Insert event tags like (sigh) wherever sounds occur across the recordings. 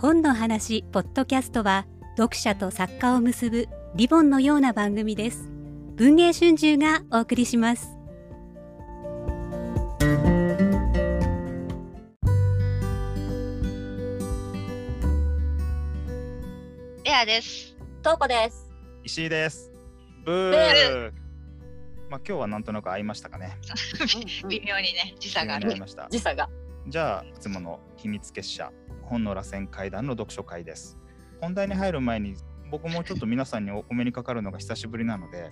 本の話ポッドキャストは読者と作家を結ぶリボンのような番組です文藝春秋がお送りしますエアです。トーコです。石井です。ブー。まあ今日はなんとなく会いましたかね。(laughs) 微妙にね、時差がある会い。ました。時差が。じゃあいつもの秘密結社本の螺旋階段の読書会です。本題に入る前に僕もちょっと皆さんにお (laughs) お目にかかるのが久しぶりなので、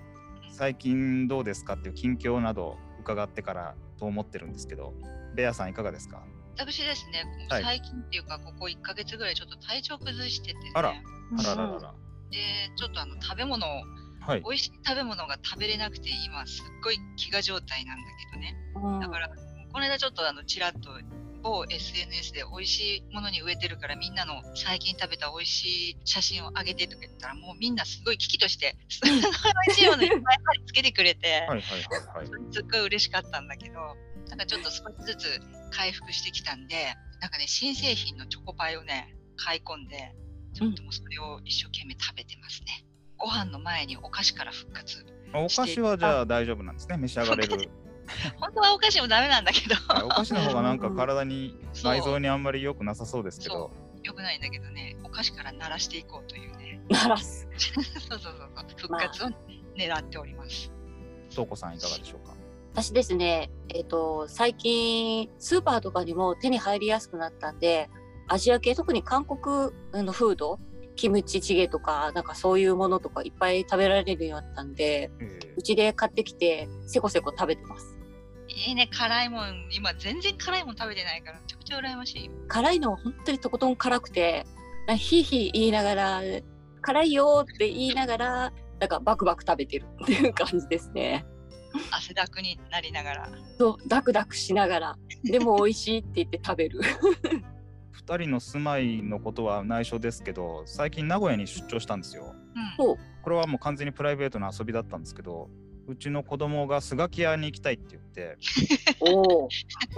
最近どうですかっていう近況など伺ってからと思ってるんですけど、ベアさんいかがですか？私ですね、はい最近っていうか、ここ1ヶ月ぐらいちょっと体調崩してて、ね、あらあらららら。で、ちょっとあの食べ物を、はい。美味しい食べ物が食べれなくて、今すっごい飢餓状態なんだけどね。うんだから、この間ちょっとあの、ちらっと、某 SNS で美味しいものに植えてるからみんなの最近食べた美味しい写真を上げてとか言ったらもうみんなすごい危機として美味しいものいっぱい貼り付けてくれて。すっごい嬉しかったんだけど、なんかちょっと少しずつ回復してきたんで、なんかね、新製品のチョコパイをね、買い込んで、ちょっともうそれを一生懸命食べてますね。ご飯の前にお菓子から復活。お菓子はじゃあ大丈夫なんですね。召し上がれる。(laughs) (laughs) 本当はお菓子もダメなんだけど、はいお菓子の方がなんか体に内臓にあんまり良くなさそうですけど。よくないんだけどね、お菓子から鳴らしていこうというね、鳴らす。(laughs) そうそうそうそう、復活を狙っております。とうこさんいかがでしょうか？私ですね、えっ、と、最近、スーパーとかにも手に入りやすくなったんで、アジア系、特に韓国のフード、キムチチゲとか、なんかそういうものとかいっぱい食べられるようになったんで、えうちで買ってきて、せこせこ食べてます。いいね、辛いもん、今全然辛いもん食べてないから、めちゃくちゃ羨ましい。辛いのは本当にとことん辛くて、なんかヒーヒー言いながら、辛いよーって言いながら、なんかバクバク食べてるっていう感じですね。汗だくになりながら。そう、ダクダクしながら、でも美味しいって言って食べる。二人の住まいのことは内緒ですけど、最近名古屋に出張したんですよ。うん。これはもう完全にプライベートな遊びだったんですけど、うちの子供がスガキ屋に行きたいって言って、おお。こ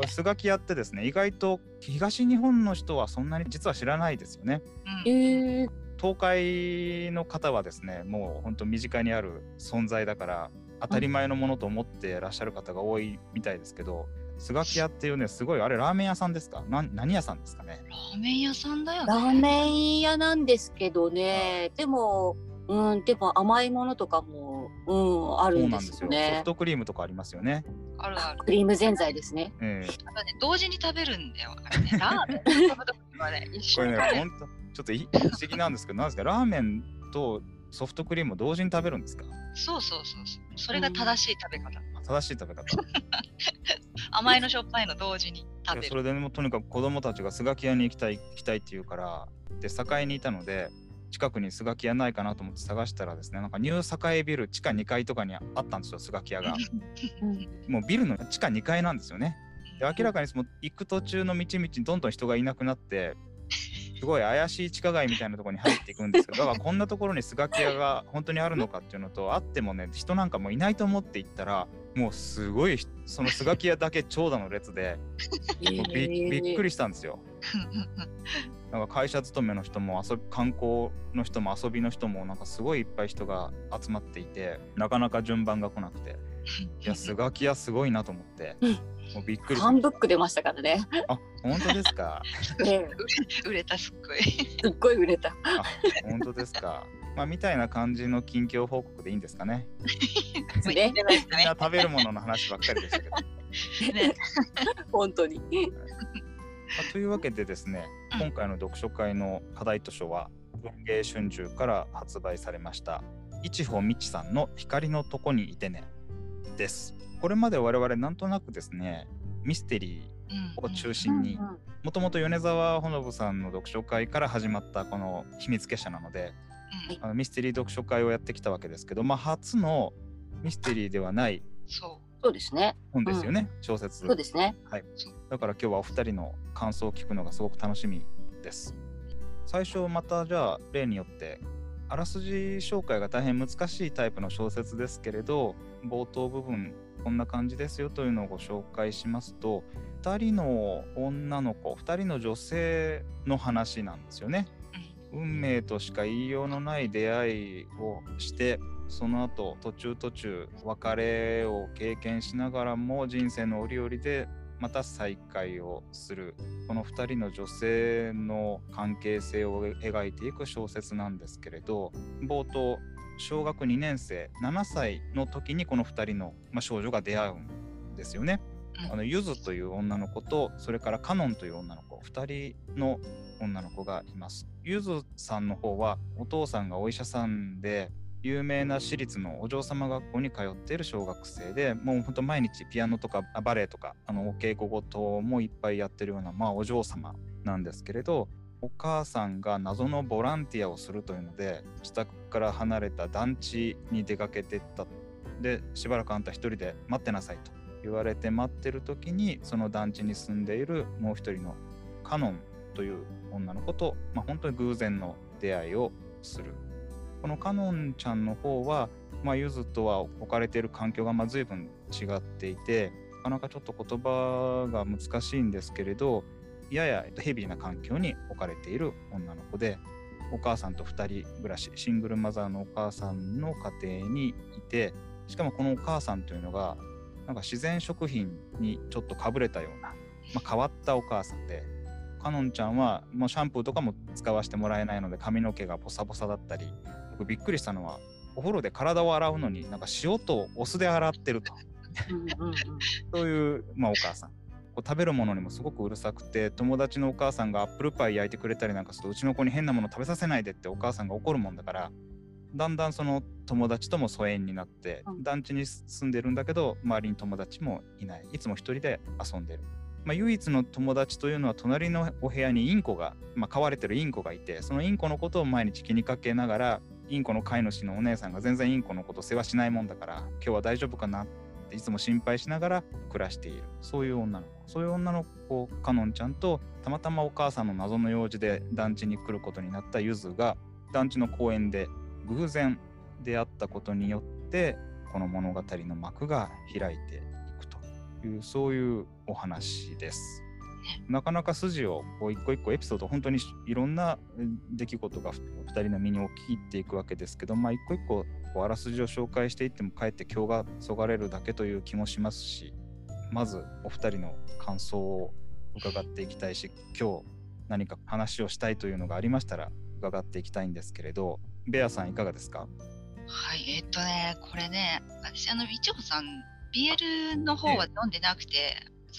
れスガキ屋ってですね、意外と東日本の人はそんなに実は知らないですよね。うんえー、東海の方はですね、もう本当身近にある存在だから、当たり前のものと思ってらっしゃる方が多いみたいですけど、スガキ屋っていうね、すごい、あれラーメン屋さんですか？なん何屋さんですかね？ラーメン屋さんだよね。ラーメン屋なんですけどね、でも、うん、でも甘いものとかも、うん、あるんですすよ。ねフ。トクリームとかありますよね。あるある。クリームぜんざいですね。ええやっぱね、同時に食べるんだよ。あれね、(laughs) ラーメンこれね。本当ちょっとい不思議なんですけど、なんですか、ラーメンとソフトクリームを同時に食べるんですか？そうそうそうそう。それが正しい食べ方。正しい食べ方。(laughs) 甘いのしょっぱいの同時にい食べる。やそれでもうとにかく子供たちがスガキ屋に行きたい行きたいって言うからで栄にいたので近くにスガキ屋ないかなと思って探したらですねなんかニュー栄ビル地下2階とかにあったんですよスガキ屋が。もうビルの地下2階なんですよね。で明らかにその行く途中の道々にどんどん人がいなくなってすごい怪しい地下街みたいなところに入っていくんですけどだからこんなところにスガキ屋が本当にあるのかっていうのとあってもね人なんかもいないと思って行ったらもうすごいそのスガキ屋だけ長蛇の列で (laughs) びっくりしたんですよ。(laughs) なんか会社勤めの人も遊び観光の人も遊びの人もなんかすごいいっぱい人が集まっていてなかなか順番が来なくて。(laughs) いやスガキ屋すごいなと思って。うん。もうびっくりしファンブック出ましたからね。あ本当ですか？(laughs) ね売れたすっごい。すっごい売れた。あ本当ですか？まあみたいな感じの近況報告でいいんですかね？みんな食べるものの話ばっかりでしたけど、ま (laughs) ね本当に。あというわけでですねうん。今回の読書会の課題図書は文芸春秋から発売されました一穂美智さんの光のとこにいてねです。これまで我々なんとなくですねミステリーを中心にうんもともと米沢ほのぶさんの読書会から始まったこの秘密結社なのでうん。あのミステリー読書会をやってきたわけですけど、まあ、初のミステリーではないそそうですね。本ですよね、小説。そうですね。だから今日はお二人の感想を聞くのがすごく楽しみです最初またじゃあ例によってあらすじ紹介が大変難しいタイプの小説ですけれど冒頭部分こんな感じですよというのをご紹介しますと2人の女の子2人の女性の話なんですよね。運命としか言いようのない出会いをしてその後途中途中別れを経験しながらも人生の折々でまた再会をするこの2人の女性の関係性を描いていく小説なんですけれど冒頭小学2年生7歳の時にこの2人の、まあ、少女が出会うんですよね。あのゆずという女の子とそれからカノンという女の子2人の女の子がいます。ゆずさんの方はお父さんがお医者さんで有名な私立のお嬢様学校に通っている小学生でもうほんと毎日ピアノとかバレエとかあのお稽古事もいっぱいやってるような、まあ、お嬢様なんですけれどお母さんが謎のボランティアをするというので自宅から離れた団地に出かけてった。でしばらくあんた一人で待ってなさいと言われて待ってる時にその団地に住んでいるもう一人のカノンという女の子と、まあ、本当に偶然の出会いをする。このカノンちゃんの方は、まあ、ゆずとは置かれている環境がまあ随分違っていてなかなかちょっと言葉が難しいんですけれどややヘビーな環境に置かれている女の子でお母さんと2人暮らしシングルマザーのお母さんの家庭にいてしかもこのお母さんというのがなんか自然食品にちょっとかぶれたような、まあ、変わったお母さんでかのんちゃんはもうシャンプーとかも使わせてもらえないので髪の毛がボサボサだったり僕びっくりしたのはお風呂で体を洗うのになんか塩とお酢で洗ってると。そういう、まあ、お母さん。こう食べるものにもすごくうるさくて友達のお母さんがアップルパイ焼いてくれたりなんかするとうちの子に変なもの食べさせないでってお母さんが怒るもんだからだんだんその友達とも疎遠になって、団地に住んでるんだけど周りに友達もいない。いつも一人で遊んでる。まあ、唯一の友達というのは隣のお部屋にインコが、まあ、飼われてるインコがいてそのインコのことを毎日気にかけながらインコの飼い主のお姉さんが全然インコのこと世話しないもんだから今日は大丈夫かなっていつも心配しながら暮らしているそういう女の子そういう女の子かのんちゃんとたまたまお母さんの謎の用事で団地に来ることになったゆずが団地の公園で偶然出会ったことによってこの物語の幕が開いていうそういうお話です。なかなか筋をこう一個一個エピソード本当にいろんな出来事が2人の身に起きていくわけですけど、まあ、一個一個こうあらすじを紹介していってもかえって今日がそがれるだけという気もしますしまずお二人の感想を伺っていきたいし今日何か話をしたいというのがありましたら伺っていきたいんですけれどベアさんいかがですか？はいえー、っとねこれね私あのいちほさん BL の方は読んでなくて、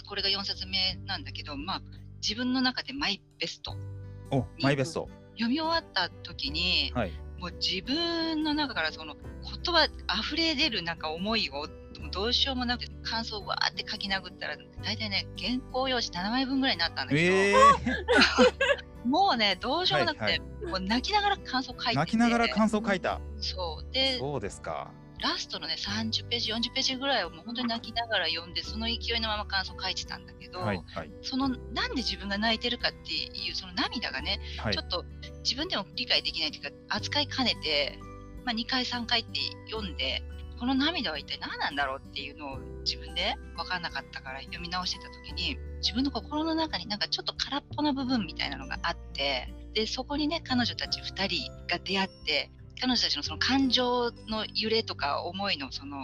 これが4冊目なんだけど、まあ、自分の中でマイベスト。おマイベスト。読み終わった時に、はい、もう自分の中からその言葉溢れ出るなんか思いをどうしようもなくて感想をわーって書き殴ったら大体ね原稿用紙7枚分ぐらいになったんだけど、えー、(laughs) もうねどうしようもなくて、はいはい、もう泣きながら感想書いて。泣きながら感想書いた。そう。でそうですかラストのね30ページ40ページぐらいをもう本当に泣きながら読んでその勢いのまま感想書いてたんだけど、はいはい、そのなんで自分が泣いてるかっていうその涙がね、はい、ちょっと自分でも理解できないというか扱いかねて、まあ、2回3回って読んでこの涙は一体何なんだろうっていうのを自分で分からなかったから読み直してた時に自分の心の中になんかちょっと空っぽな部分みたいなのがあってでそこにね彼女たち2人が出会って彼女たちのその感情の揺れとか思いのその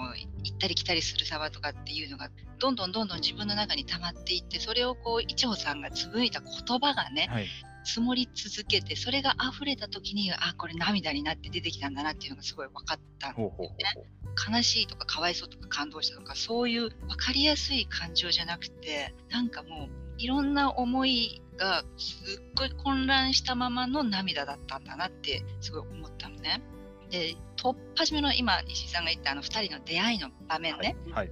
行ったり来たりする様とかっていうのがどんどんどんどん自分の中に溜まっていってそれをこう一穂さんがつぶいた言葉がね、はい、積もり続けてそれが溢れた時にあこれ涙になって出てきたんだなっていうのがすごい分かったんですね。悲しいとかかわいそうとか感動したとかそういう分かりやすい感情じゃなくてなんかもういろんな思いがすっごい混乱したままの涙だったんだなってすごい思ったのね。でと初めの今石井さんが言ったあの2人の出会いの場面ね、はい、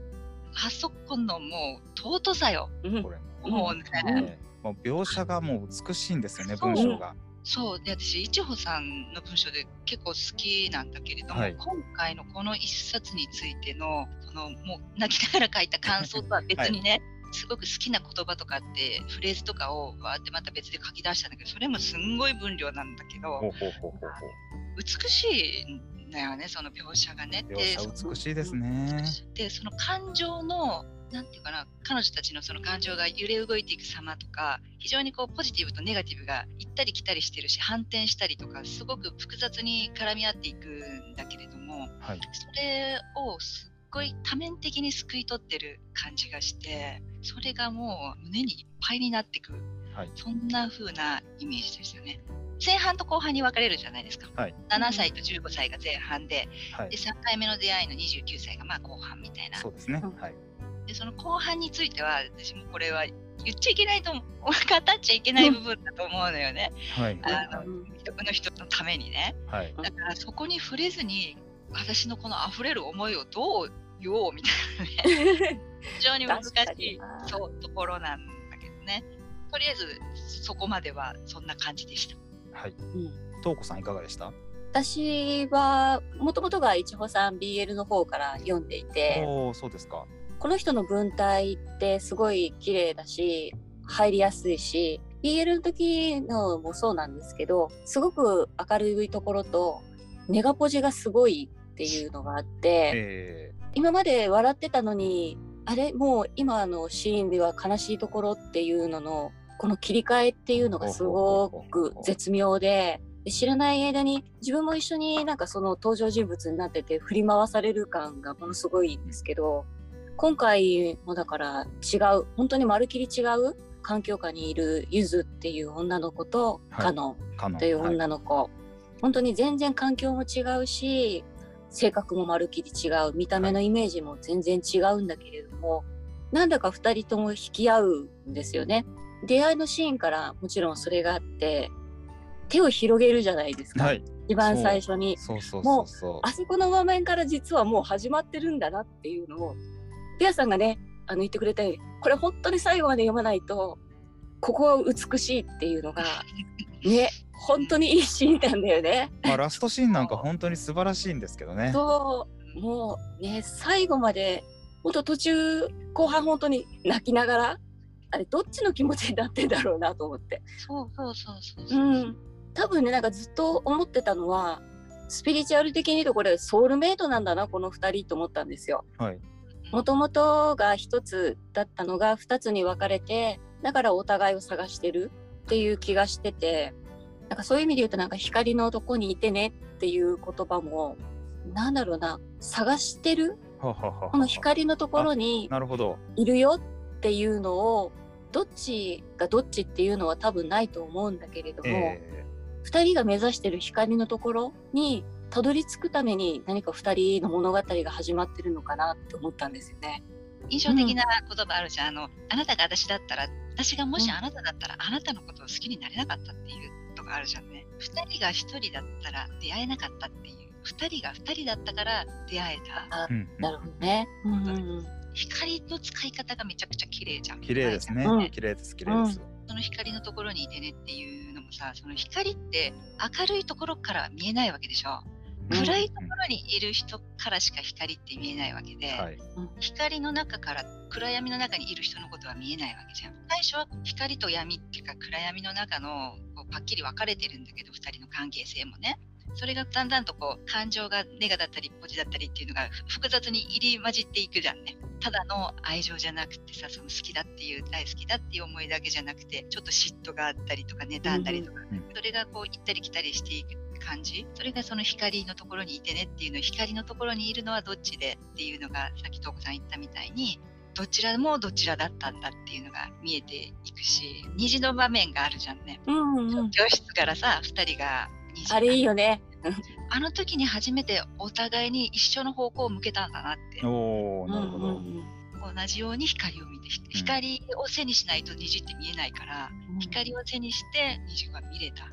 あそこのもう尊さよ。これもうね、もう描写がもう美しいんですよね文章が。そう。で私いちほさんの文章で結構好きなんだけれども、はい、今回のこの一冊についてのそのもう泣きながら書いた感想とは別にね、はいすごく好きな言葉とかってフレーズとかをわーってまた別で書き出したんだけどそれもすんごい分量なんだけど美しいんだよねその描写がね。美しいですね。でその感情のなんていうかな彼女たちのその感情が揺れ動いていく様とか非常にこうポジティブとネガティブが行ったり来たりしてるし反転したりとかすごく複雑に絡み合っていくんだけれども、はいそれをすっごい多面的に救い取ってる感じがしてそれがもう胸にいっぱいになってくはいそんな風なイメージですよね。前半と後半に分かれるじゃないですか。はい7歳と15歳が前半で、はいで3回目の出会いの29歳がまあ後半みたいな。そうですねうんはいでその後半については私もこれは言っちゃいけないと語っちゃいけない部分だと思うのよね。はいあはいうん一の人のためにね。はいだからそこに触れずに私のこの溢れる思いをどう言おうみたいなね。(laughs) 非常に難しいそうところなんだけどね。とりあえずそこまではそんな感じでした。はい。うん。東子さんいかがでした？私はもともとがいちほさん BL の方から読んでいておおそうですか。この人の文体ってすごい綺麗だし入りやすいし BL の時のもそうなんですけどすごく明るいところとネガポジがすごいっていうのがあってえ今まで笑ってたのにあれ？もう今のシーンでは悲しいところっていうののこの切り替えっていうのがすごく絶妙でで知らない間に自分も一緒になんかその登場人物になってて振り回される感がものすごいんですけど今回もだから違う本当にまるきり違う環境下にいるゆずっていう女の子とはい。カノンというはい女の子、本当に全然環境も違うし性格もまるっきり違う見た目のイメージも全然違うんだけれども、なんだか2人とも引き合うんですよね。出会いのシーンからもちろんそれがあって手を広げるじゃないですか、はい一番最初に。そうそうもうあそこの場面から実はもう始まってるんだなっていうのをペアさんがねあの言ってくれたようにこれ本当に最後まで読まないとここは美しいっていうのがね本当にいいシーンなんだよね。まあラストシーンなんか本当に素晴らしいんですけどねそうもうね最後まで本当途中後半本当に泣きながらあれどっちの気持ちになってんだろうなと思って。そうそうそうそうそうう。ん、多分ねなんかずっと思ってたのはスピリチュアル的に言うとこれソウルメイトなんだなこの2人と思ったんですよ。はいもともとが1つだったのが2つに分かれてだからお互いを探してるっていう気がしててなんかそういう意味で言うとなんか光のとこにいてねっていう言葉もなんだろうな探してるこの光のところになるほど。いるよっていうのをどっちがどっちっていうのは多分ないと思うんだけれども、え2人が目指してる光のところにたどり着くために何か2人の物語が始まってるのかなって思ったんですよね。印象的な言葉あるじゃん、あのあなたが私だったら私がもしうんあなただったら、あなたのことを好きになれなかったっていうとかあるじゃんね。2人が1人だったら出会えなかったっていう。2人が2人だったから出会えた。あうんなるほどね。うんうんうん。光の使い方がめちゃくちゃ綺麗じゃん。綺麗ですね。うん。綺麗です綺麗です。その光のところにいてねっていうのもさその光って明るいところから見えないわけでしょ。うん暗いところにいる人からしか光って見えないわけで、はい。光の中から暗闇の中にいる人のことは見えないわけじゃん。最初は光と闇っていうか暗闇の中のこうパッキリ分かれてるんだけど2人の関係性もね。それがだんだんとこう感情がネガだったりポジだったりっていうのがふ複雑に入り混じっていくじゃんね。ただの愛情じゃなくてさその好きだっていう大好きだっていう思いだけじゃなくてちょっと嫉妬があったりとか妬んだりとか、それがこう行ったり来たりしていく感じ。それがその光のところにいてねっていうの光のところにいるのはどっちでっていうのがさっき東子さん言ったみたいにどちらもどちらだったんだっていうのが見えていくし虹の場面があるじゃんね、うんうん。教室からさ2人が虹あれいいよね。(laughs) あの時に初めてお互いに一緒の方向を向けたんだなって。おおなるほど、うんうん同じように光を見てひ光を背にしないと虹って見えないから、うん。光を背にして虹が見れた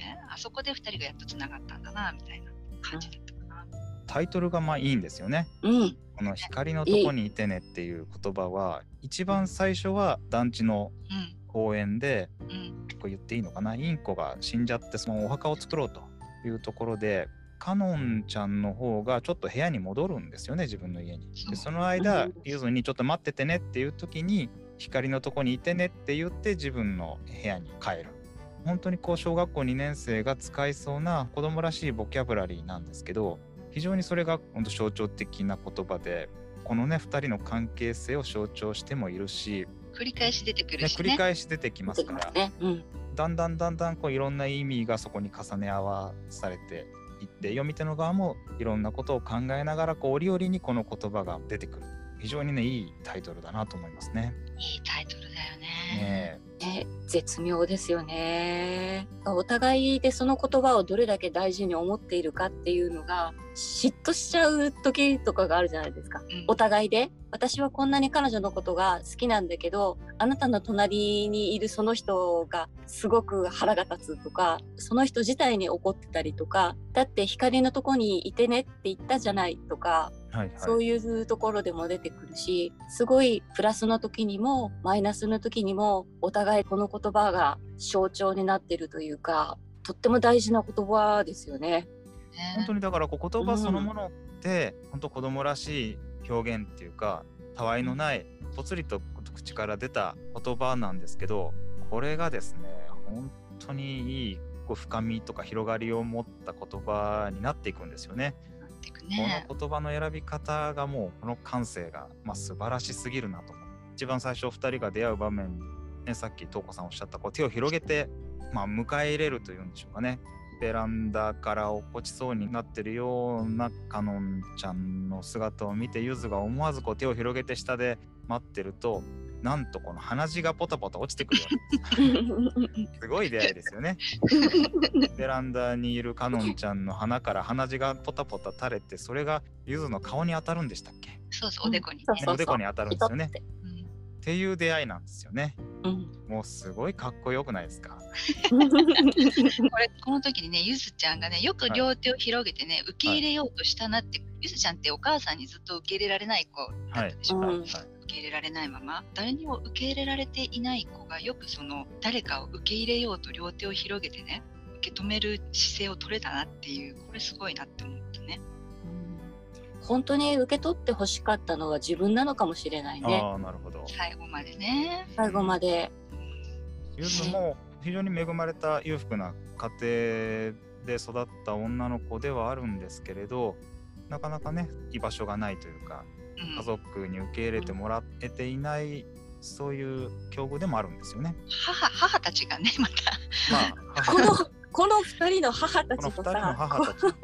場面あそこで2人がやっとつながったんだなみたいな感じだったかな。タイトルがまあいいんですよねうんこの光のとこにいてねっていう言葉は一番最初は団地のうん公園でうんこう言っていいのかなインコが死んじゃってそのお墓を作ろうというところでカノンちゃんの方がちょっと部屋に戻るんですよね自分の家に。でその間うんゆずにちょっと待っててねっていう時に光のとこにいてねって言って自分の部屋に帰る。本当にこう小学校2年生が使いそうな子供らしいボキャブラリーなんですけど非常にそれが本当象徴的な言葉でこのね2人の関係性を象徴してもいるし、繰り返し出てくね、るしね。繰り返し出てきますから、ね。うん。だんだんだんだんこういろんな意味がそこに重ね合わされていって読み手の側もいろんなことを考えながらこう折々にこの言葉が出てくる非常にねいいタイトルだなと思いますね。いいタイトルだよね。ねね、絶妙ですよね。お互いでその言葉をどれだけ大事に思っているかっていうのが嫉妬しちゃう時とかがあるじゃないですか。うんお互いで私はこんなに彼女のことが好きなんだけどあなたの隣にいるその人がすごく腹が立つとかその人自体に怒ってたりとかだって光のとこにいてねって言ったじゃないとかはいはいそういうところでも出てくるし、すごいプラスの時にもマイナスの時にもお互いこの言葉が象徴になってるというか、とっても大事な言葉ですよね。ね本当にだからこう言葉そのものって、本当子供らしい表現っていうかたわいのないぽつりと口から出た言葉なんですけどこれがですね本当にいいこう深みとか広がりを持った言葉になっていくんですよね。ね。この言葉の選び方がもうこの感性が、まあ、素晴らしすぎるなと一番最初2人が出会う場面、ね、さっき東子さんおっしゃったこう手を広げて、まあ、迎え入れるというんでしょうかねベランダから落っこちそうになってるようなかのんちゃんの姿を見てゆずが思わずこう手を広げて下で待ってるとなんとこの鼻血がポタポタ落ちてくるす (laughs) すごい出会いですよね。ベランダにいるかのんちゃんの鼻から鼻血がポタポタ垂れてそれがゆずの顔に当たるんでしたっけ、ね、そうそう、おでこにね。そうそうおでこに当たるんですよね。うんっていう出会いなんですよね。うんもうすごいかっこよくないですか？(laughs) これこの時にねゆずちゃんがねよく両手を広げてね、受け入れようとしたなって、ゆずちゃんってお母さんにずっと受け入れられない子だったでしょ、はいはい受け入れられないまま誰にも受け入れられていない子がよくその誰かを受け入れようと両手を広げてね受け止める姿勢を取れたなっていうこれすごいなって思ったね。本当に受け取って欲しかったのは自分なのかもしれないね。ああなるほど。最後までね。最後まで。ゆずも非常に恵まれた裕福な家庭で育った女の子ではあるんですけれどなかなかね居場所がないというかうん家族に受け入れてもらえていないそういう境遇でもあるんですよね。母母たちがねまたまあこの、この二人の母たこの2ちと人のさ、母たち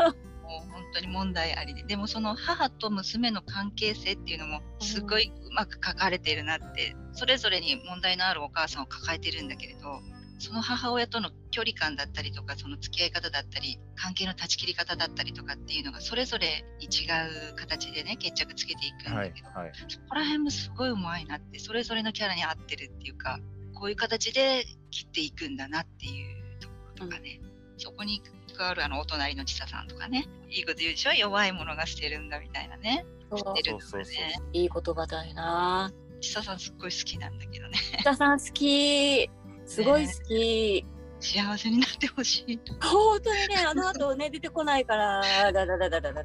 当に問題ありで。でもその母と娘の関係性っていうのもすごいうまく書かれているなってそれぞれに問題のあるお母さんを抱えてるんだけれどその母親との距離感だったりとかその付き合い方だったり関係の断ち切り方だったりとかっていうのがそれぞれに違う形でね決着つけていくんはいだけど、はいそこら辺もすごいうまいなってそれぞれのキャラに合ってるっていうかこういう形で切っていくんだなっていうところとかね、そこに関わるあのお隣のちささんとかねいいこと言うでしょ？弱いものが捨てるんだみたいなね。そう。そうそうねいい言葉だよな。ちささんすっごい好きなんだけどね。北さん好き。すごい好き。幸せになってほしい本当にね、あの後ね、出てこないから、だだだだだだ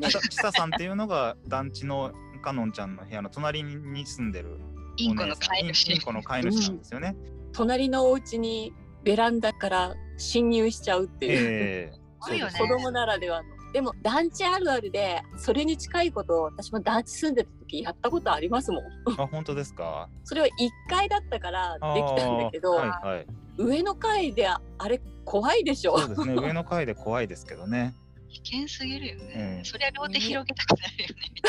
ちさちささんっていうのが団地のかのんちゃんの部屋の隣に住んでるインコの飼い主。インコの飼い主なんですよね。隣のお家にベランダから侵入しちゃうっていう。ええすごいよね子供ならではの。でも団地あるあるでそれに近いことを私も団地住んでた時やったことありますもん。あ本当ですか？それは1階だったからできたんだけど、はいはい。上の階であれ怖いでしょそうですね。(laughs) 上の階で怖いですけどね。危険すぎるよね、うんそりゃ両手広げたくなるよねみ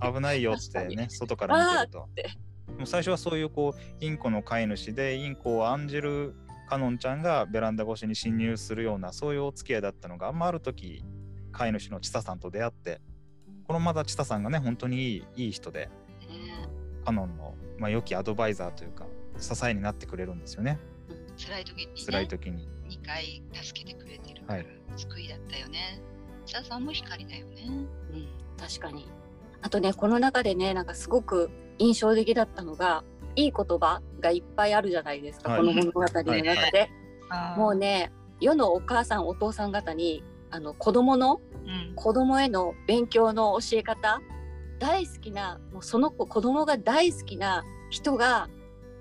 たい危ないよってね、外から見てると。てもう最初はそういうこうインコの飼い主でインコを案じるカノンちゃんがベランダ越しに侵入するようなそういうお付き合いだったのが、まあ、ある時飼い主のチタさんと出会ってこのまたチタさんがね本当にいいいい人でなねカノンの、まあ、良きアドバイザーというか支えになってくれるんですよね。辛い時に、ね、辛い時に。2回助けてくれてるから、はい。救いだったよね。ちささんも光だよね。うん、確かに。あとねこの中でねなんかすごく印象的だったのがいい言葉がいっぱいあるじゃないですか、はい。この物語の中で。はいもうね世のお母さんお父さん方にあの子供のうん。子供への勉強の教え方大好きなもうその子子供が大好きな人が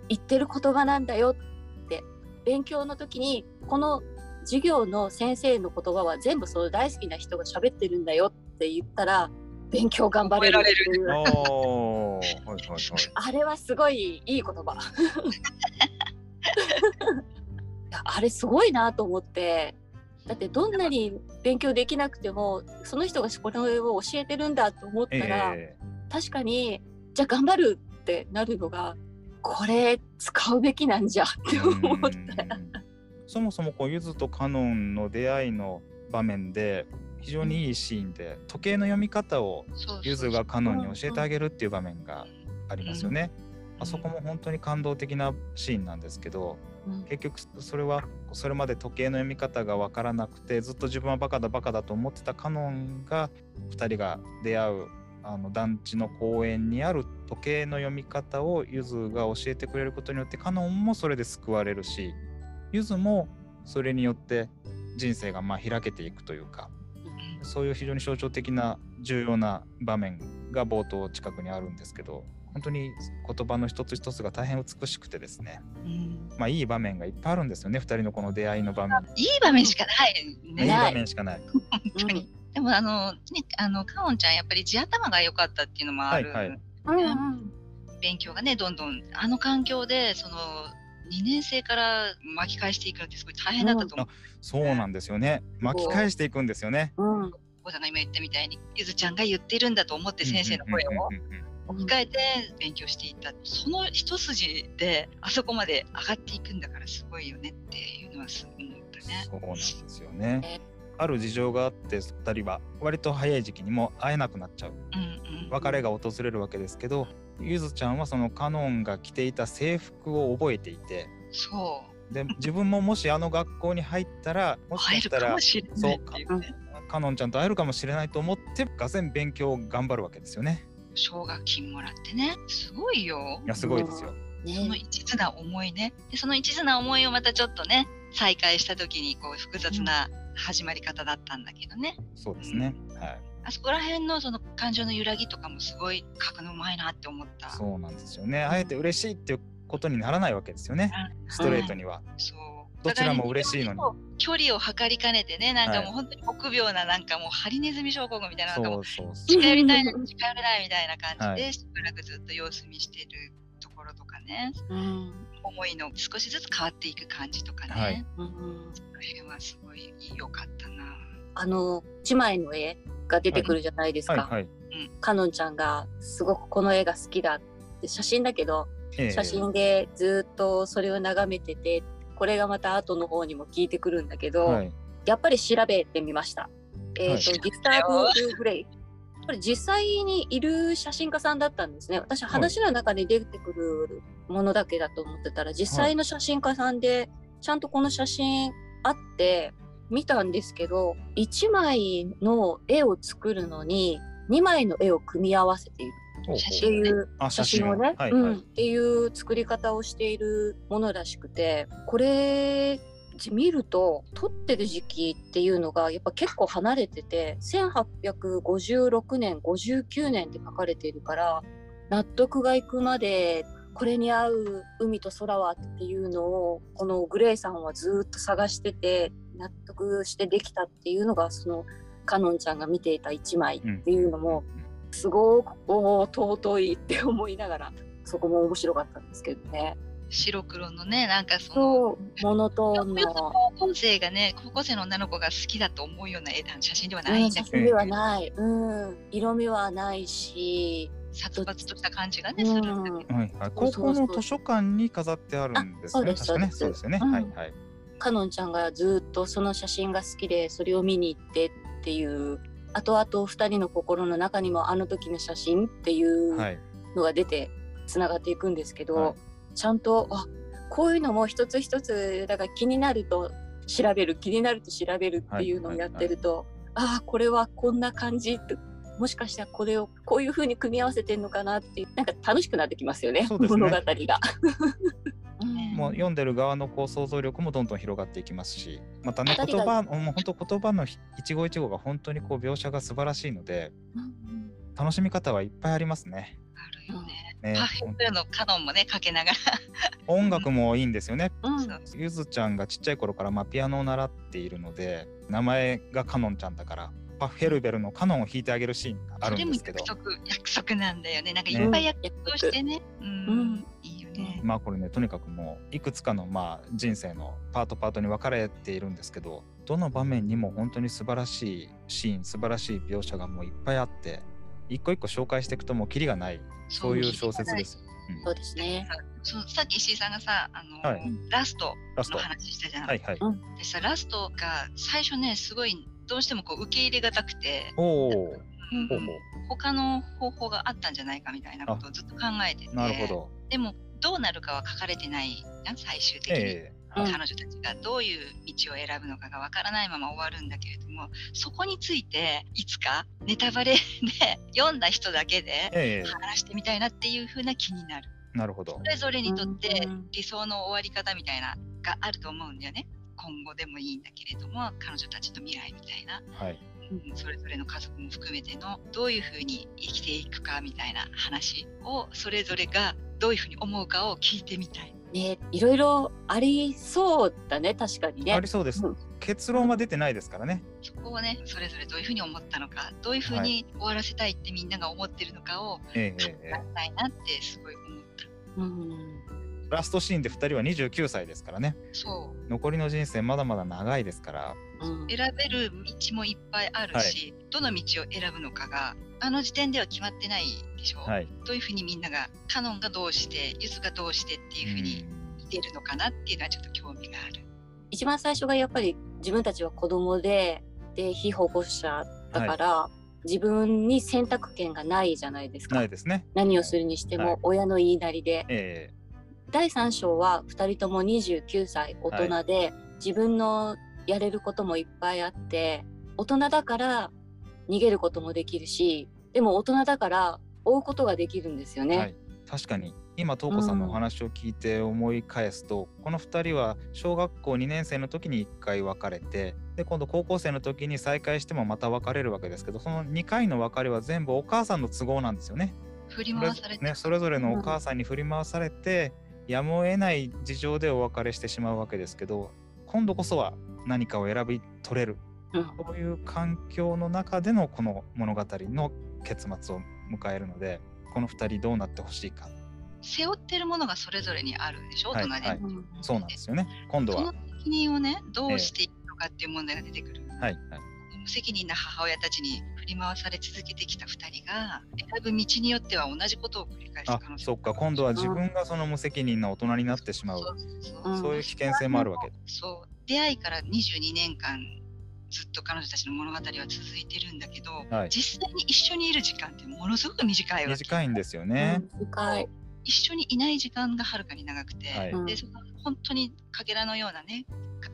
言ってる言葉なんだよって勉強の時にこの授業の先生の言葉は全部その大好きな人が喋ってるんだよって言ったら勉強頑張れるっていはいはいはい。あれはすごいいい言葉。(laughs) あれすごいなと思って。だってどんなに勉強できなくてもその人がこれを教えてるんだと思ったら、え確かにじゃあ頑張るってなるのがこれ使うべきなんじゃってえ思って。うん。そもそもこうゆずとカノンの出会いの場面で非常にいいシーンで時計の読み方をゆずがカノンに教えてあげるっていう場面がありますよね。あそこも本当に感動的なシーンなんですけどうん。結局それはそれまで時計の読み方が分からなくてずっと自分はバカだバカだと思ってたカノンが2人が出会うあの団地の公園にある時計の読み方をゆずが教えてくれることによってカノンもそれで救われるしゆずもそれによって人生がまあ開けていくというかそういう非常に象徴的な重要な場面が冒頭近くにあるんですけど本当に言葉の一つ一つが大変美しくてですねうんまあいい場面がいっぱいあるんですよね2人のこの出会いの場面。いい場面しかないいいね。ない場面しかない。本当に。でもあの、ね、あの、カオンちゃんやっぱり地頭が良かったっていうのもある。はいはいうんうん勉強がね、どんどん、あの環境で、その、2年生から巻き返していくのってすごい大変だったと思う。そうなんですよね。巻き返していくんですよね。うん小田が今言ったみたいに、ゆずちゃんが言ってるんだと思って先生の声をうんうんうんうん置き換えて勉強していった。その一筋で、あそこまで上がっていくんだからすごいよねっていうのはすごい思ったね。そうなんですよねえ。ある事情があって2人は割と早い時期にも会えなくなっちゃううんうん。別れが訪れるわけですけどゆずちゃんはそのカノンが着ていた制服を覚えていてそう。で自分ももしあの学校に入ったら (laughs) もしかしたからもしれないっていうね。カノンちゃんと会えるかもしれないと思ってがぜ勉強を頑張るわけですよね。奨学金もらってね。すごいよい。やすごいですよ。そのね一途な思いね。で、その一途な思いをまたちょっとね、再会した時にこう複雑な始まり方だったんだけどね。そうですね。はい。あそこら辺のその感情の揺らぎとかもすごい書くのうまいなって思った。そうなんですよね。あえて嬉しいっていうことにならないわけですよね。ストレートには。そう。どちらも嬉しいのに距離を測りかねてね、なんかもうはい本当に臆病ななんかもうハリネズミ症候群みたいななんかもうそうそうそう。近寄りたいのに近寄れないみたいな感じはいで、しばらくずっと様子見してるところとかね、うん思いの少しずつ変わっていく感じとかね、はいうんその辺はすごい良かったな。あの一枚の絵が出てくるじゃないですか。はいはい。かのんちゃんがすごくこの絵が好きだって写真だけどええ写真でずっとそれを眺めててこれがまた後の方にも聞いてくるんだけど、はい。やっぱり調べてみました。えっ、と、はいギスターブ・グレイ。これ実際にいる写真家さんだったんですね。私話の中で出てくるものだけだと思ってたら、実際の写真家さんでちゃんとこの写真あって見たんですけど、1枚の絵を作るのに2枚の絵を組み合わせている。っていうあ写真をね、はいはい。うん、っていう作り方をしているものらしくてこれ見ると撮ってる時期っていうのがやっぱ結構離れてて1856年59年って書かれているから納得がいくまでこれに合う海と空はっていうのをこのグレイさんはずっと探してて納得してできたっていうのがそのカノンちゃんが見ていた一枚っていうのも、すごくおー尊いって思いながらそこも面白かったんですけどね。白黒のね、なんかその、モノトーンの高校生がね、高校生の女の子が好きだと思うような絵だ写真ではないうんん。だけど、写真ではない、うん、色味はないし、殺伐とした感じがね、うんするんだけど、はいはい。高校の図書館に飾ってあるんですね。あそうです。そううですよね。うんはいはい。かのんちゃんがずっとその写真が好きでそれを見に行ってっていう後々2人の心の中にもあの時の写真っていうはい。のが出てつながっていくんですけど、はいちゃんとあこういうのも一つ一つだから気になると調べる気になると調べるっていうのをやってると、ああこれはこんな感じってもしかしたらこれをこういう風に組み合わせてんのかなっていうなんか楽しくなってきますよねそうですね物語が。ねもう読んでる側のこう想像力もどんどん広がっていきますし、またね言葉もう本当言葉の一期一会が本当にこう描写が素晴らしいのでうん楽しみ方はいっぱいありますね。あるよね。ねパフェのカノンもね、かけながら。音楽もいいんですよね。ゆずちゃんがちっちゃい頃からまあピアノを習っているので名前がカノンちゃんだからパフェルベルのカノンを弾いてあげるシーンがあるんですけど。それも約束約束なんだよね。なんかいっぱい約束してね、うん、うん。いいよね、まあこれねとにかくもういくつかのまあ人生のパートパートに分かれているんですけどどの場面にも本当に素晴らしいシーン素晴らしい描写がもういっぱいあって一個一個紹介していくともうキリがない。そういう小説です。よ。うん。そうですね。そうさっき石井さんがさあの、はい。ラストラスト。の話したじゃん、はいはい。でさラストが最初ねすごいどうしてもこう受け入れがたくて、うんほうほ他の方法があったんじゃないかみたいなことをずっと考えててう。なるほど。でもどうなるかは書かれてない最終的に、ええ。うん。彼女たちがどういう道を選ぶのかがわからないまま終わるんだけれどもそこについていつかネタバレで読んだ人だけでええ。話してみたいなっていう風な気になる。なるほど。そ。れぞれにとってうん。理想の終わり方みたいながあると思うんだよね今後でもいいんだけれども彼女たちの未来みたいな、はい。うんそれぞれの家族も含めてのどういう風に生きていくかみたいな話をそれぞれがどういう風に思うかを聞いてみたい。ね、いろいろありそうだね、確かにねあり。そうですうん。結論は出てないですからね。そこをねそれぞれどういう風に思ったのかどういう風に終わらせたいってみんなが思ってるのかをええ考えたいなってすごい思った。うん。えラストシーンで2人は29歳ですからね。そう残りの人生まだまだ長いですから。うん選べる道もいっぱいあるし、どの道を選ぶのかがあの時点では決まってないでしょ、はい。どういうふうにみんながカノンがどうしてユズがどうしてっていうふうに見てるのかなっていうのはちょっと興味がある。一番最初がやっぱり自分たちは子供で、で、被保護者だから、自分に選択権がないじゃないですかない。ですね。何をするにしてはいも親の言いなりで。え第3章は2人とも29歳大人で、自分のやれることもいっぱいあって大人だから逃げることもできるしでも大人だから追うことができるんですよね。はい、確かに。今東子さんのお話を聞いて思い返すと、この2人は小学校2年生の時に1回別れてで今度高校生の時に再会してもまた別れるわけですけどその2回の別れは全部お母さんの都合なんですよね。振り回されて、ねそれぞれのお母さんに振り回されて、やむを得ない事情でお別れしてしまうわけですけど今度こそは何かを選び取れるうん。そういう環境の中でのこの物語の結末を迎えるのでこの2人どうなってほしいか。背負ってるものがそれぞれにあるでしょ、はいはい。うんそうなんですよね。今度そのは責任をねどうしていくのかっていう問題が出てくる。はいはい。無責任な母親たちに振り回され続けてきた2人が選ぶ道によっては同じことを繰り返すあ可能性そっか。今度は自分がその無責任な大人になってしまう。そういう危険性もあるわけ。そう。出会いから22年間ずっと彼女たちの物語は続いてるんだけど、はい。実際に一緒にいる時間ってものすごく短いわけ。短いんですよね、深い。一緒にいない時間がはるかに長くて、はい。うんでその本当にかけらのようなね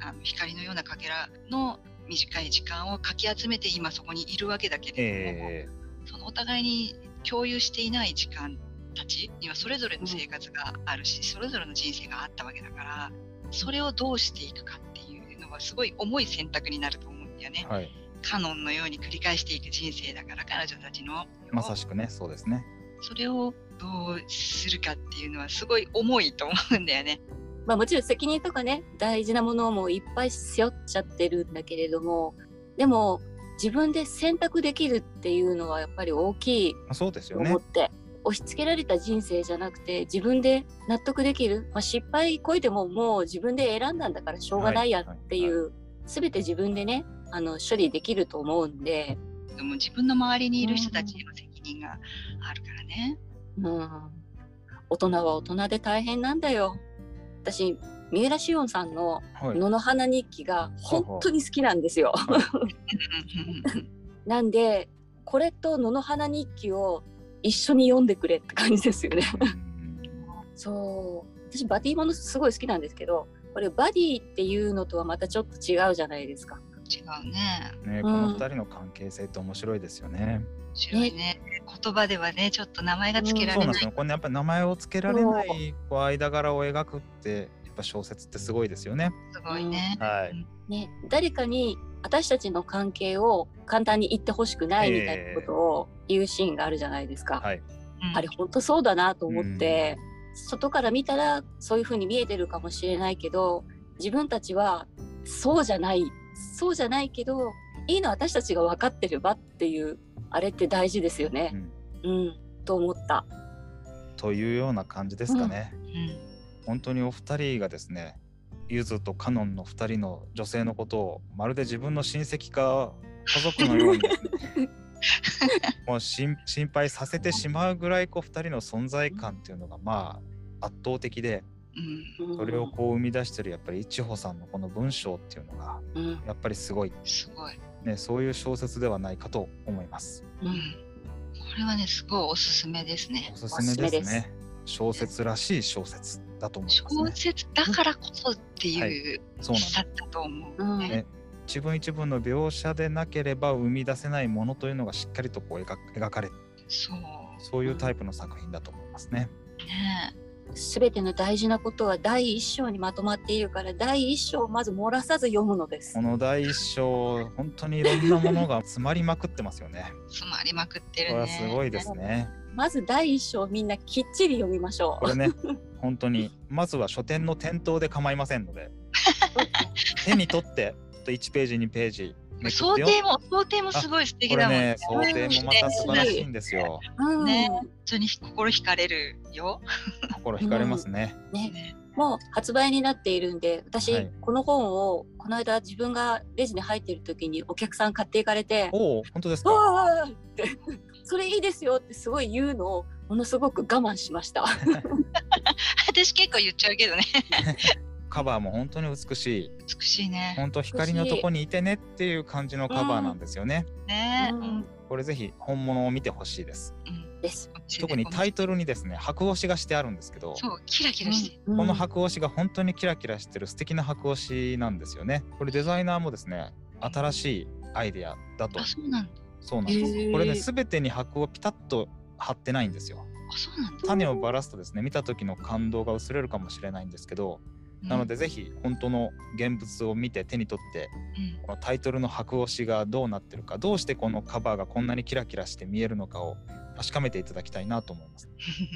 あの光のようなかけらの短い時間をかき集めて今そこにいるわけだけれども、えそのお互いに共有していない時間たちにはそれぞれの生活があるし、それぞれの人生があったわけだからそれをどうしていくかっていうのはすごい重い選択になると思うんだよね。ー。はい。カノンのように繰り返していく人生だから彼女たちの。まさしくねそうですね。それをどうするかっていうのはすごい重いと思うんだよね。まあもちろん責任とかね、大事なものもいっぱい背負っちゃってるんだけれども、でも自分で選択できるっていうのはやっぱり大きいまあそうですとよね思って、押し付けられた人生じゃなくて自分で納得できる、まあ、失敗こいてももう自分で選んだんだからしょうがないやっていはう、全て自分でねあの処理できると思うんで、でも自分の周りにいる人たちへの責任があるからね。うん、大人は大人で大変なんだよ。私三浦紫音さんのはい野の花日記が本当に好きなんですよ。(laughs) なんでこれと野の花日記を一緒に読んでくれって感じですよね。うんそう私バディものすごい好きなんですけどこれバディっていうのとはまたちょっと違うじゃないですか。違うね。ね、この2人の関係性って面白いですよね。面白いね。言葉ではね、ちょっと名前が付けられない。そうなんですよ。これねやっぱり名前を付けられないこう間柄を描くってやっぱ小説ってすごいですよね。すごいね。はい。ね、誰かに私たちの関係を簡単に言ってほしくないみたいなことを言うシーンがあるじゃないですか。はい。うんあれ本当そうだなと思って、外から見たらそういう風に見えてるかもしれないけど自分たちはそうじゃないそうじゃないけどいいのは私たちが分かってればっていうあれって大事ですよね。うん、と思った。というような感じですかね。うん本当にお二人がですねゆずとカノンの2人の女性のことをまるで自分の親戚か家族のようにね (laughs) もう心心配させてしまうぐらいこう2人の存在感っていうのがまあ圧倒的でうんうんそれをこう生み出してるやっぱり一穂さんのこの文章っていうのがうんやっぱりすごい、すごい。ね、そういう小説ではないかと思います。うん。これはね、すごいおすすめですねお。すすめですおすす。小説らしい小説だと思いますね。小説だからこそってはいいうそうなんだと思う。うんねね一文一文の描写でなければ生み出せないものというのがしっかりとこう描描かれそう。そういうタイプの作品だと思いますね。ねすべての大事なことは第一章にまとまっているから第一章をまず漏らさず読むのですこ。の第一章本当にいろんなものが (laughs) 詰まりまくってますよね。詰まりまくってこれはるね。すごいですね。まず第一章をみんなきっちり読みましょこれね (laughs) 本当にまずは書店の店頭で構いませんので (laughs) 手に取って1ページ2ページ想定も想定もすごい素敵だもんね想定もまた素晴らしいんですよ。う。うんね本当に心惹かれるよ。心惹かれますね。ねねもう発売になっているんで私、はいこの本をこの間自分がレジに入ってる時にお客さん買っていかれておお本当です「か？わあ!」って「(laughs) それいいですよ」ってすごい言うのをものすごく我慢しました。(laughs) (laughs) 私結構言っちゃうけどね。カバーも本当に美しい。美しいね。本当光のとこにいてねっていう感じのカバーなんですよね。ねううんん。これぜひ本物を見てほしいです。うんです。特にタイトルにですね白押しがしてあるんですけど。そうキラキラして。うんこの白押しが本当にキラキラしてる素敵な白押しなんですよね。これデザイナーもですね、新しいアイデアだとあ。そうなんだ。そうなんです。これね、すべてに白をピタッと貼ってないんですよ。あそうなんだ。種をばらすとですね、見た時の感動が薄れるかもしれないんですけど、なのでぜひ本当の現物を見て手に取って、うん、このタイトルの白押しがどうなってるか、どうしてこのカバーがこんなにキラキラして見えるのかを確かめていただきたいなと思います。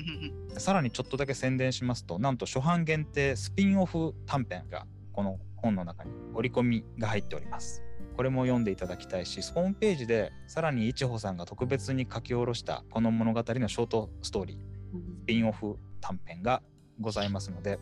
(laughs) さらにちょっとだけ宣伝しますと、なんと初版限定スピンオフ短編がこの本の中に折り込みが入っております。これも読んでいただきたいし、ホームページでさらにいちほさんが特別に書き下ろしたこの物語のショートストーリー、スピンオフ短編がございますので、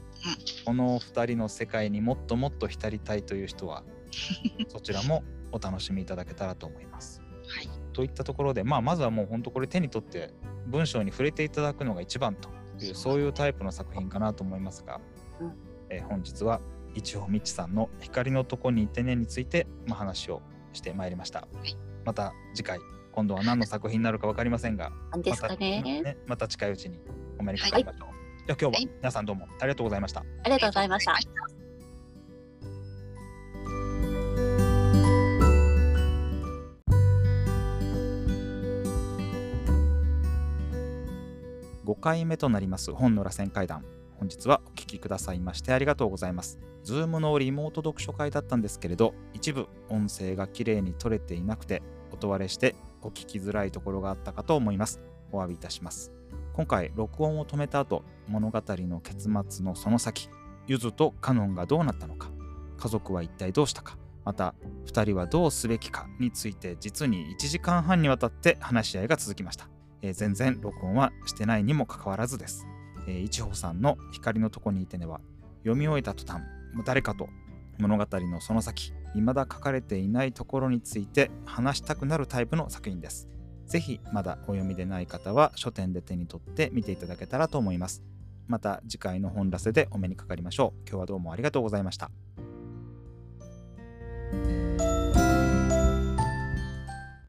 この2人の世界にもっともっと浸りたいという人は、(laughs) そちらもお楽しみいただけたらと思います。はい。といったところで、まあ、まずはもう本当これ手に取って文章に触れていただくのが一番というそういうタイプの作品かなと思いますが、うんえー本日は一穂みちさんの「光のとこにいてね」について、まあ、話をしてまいりました、いまた次回今度は何の作品になるか分かりませんがなんですかね。またまた近いうちにお目にかかりましょう、じゃあ今日は皆さんどうもありがとうございましたありがとうございました。5回目となります本の螺旋階段本日はお聞きくださいましてありがとうございます。Zoom のリモート読書会だったんですけれど一部音声がきれいに取れていなくて音割れしてお聞きづらいところがあったかと思います。お詫びいたします。今回録音を止めた後物語の結末のその先ゆずとカノンがどうなったのか家族は一体どうしたかまた2人はどうすべきかについて実に1時間半にわたって話し合いが続きました。えー全然録音はしてないにもかかわらずです。えー、一穂さんの光のとこにいてねは読み終えた途端誰かと物語のその先未だ書かれていないところについて話したくなるタイプの作品です。ぜひまだお読みでない方は書店で手に取って見ていただけたらと思います。また次回の本らせでお目にかかりましょう。今日はどうもありがとうございました。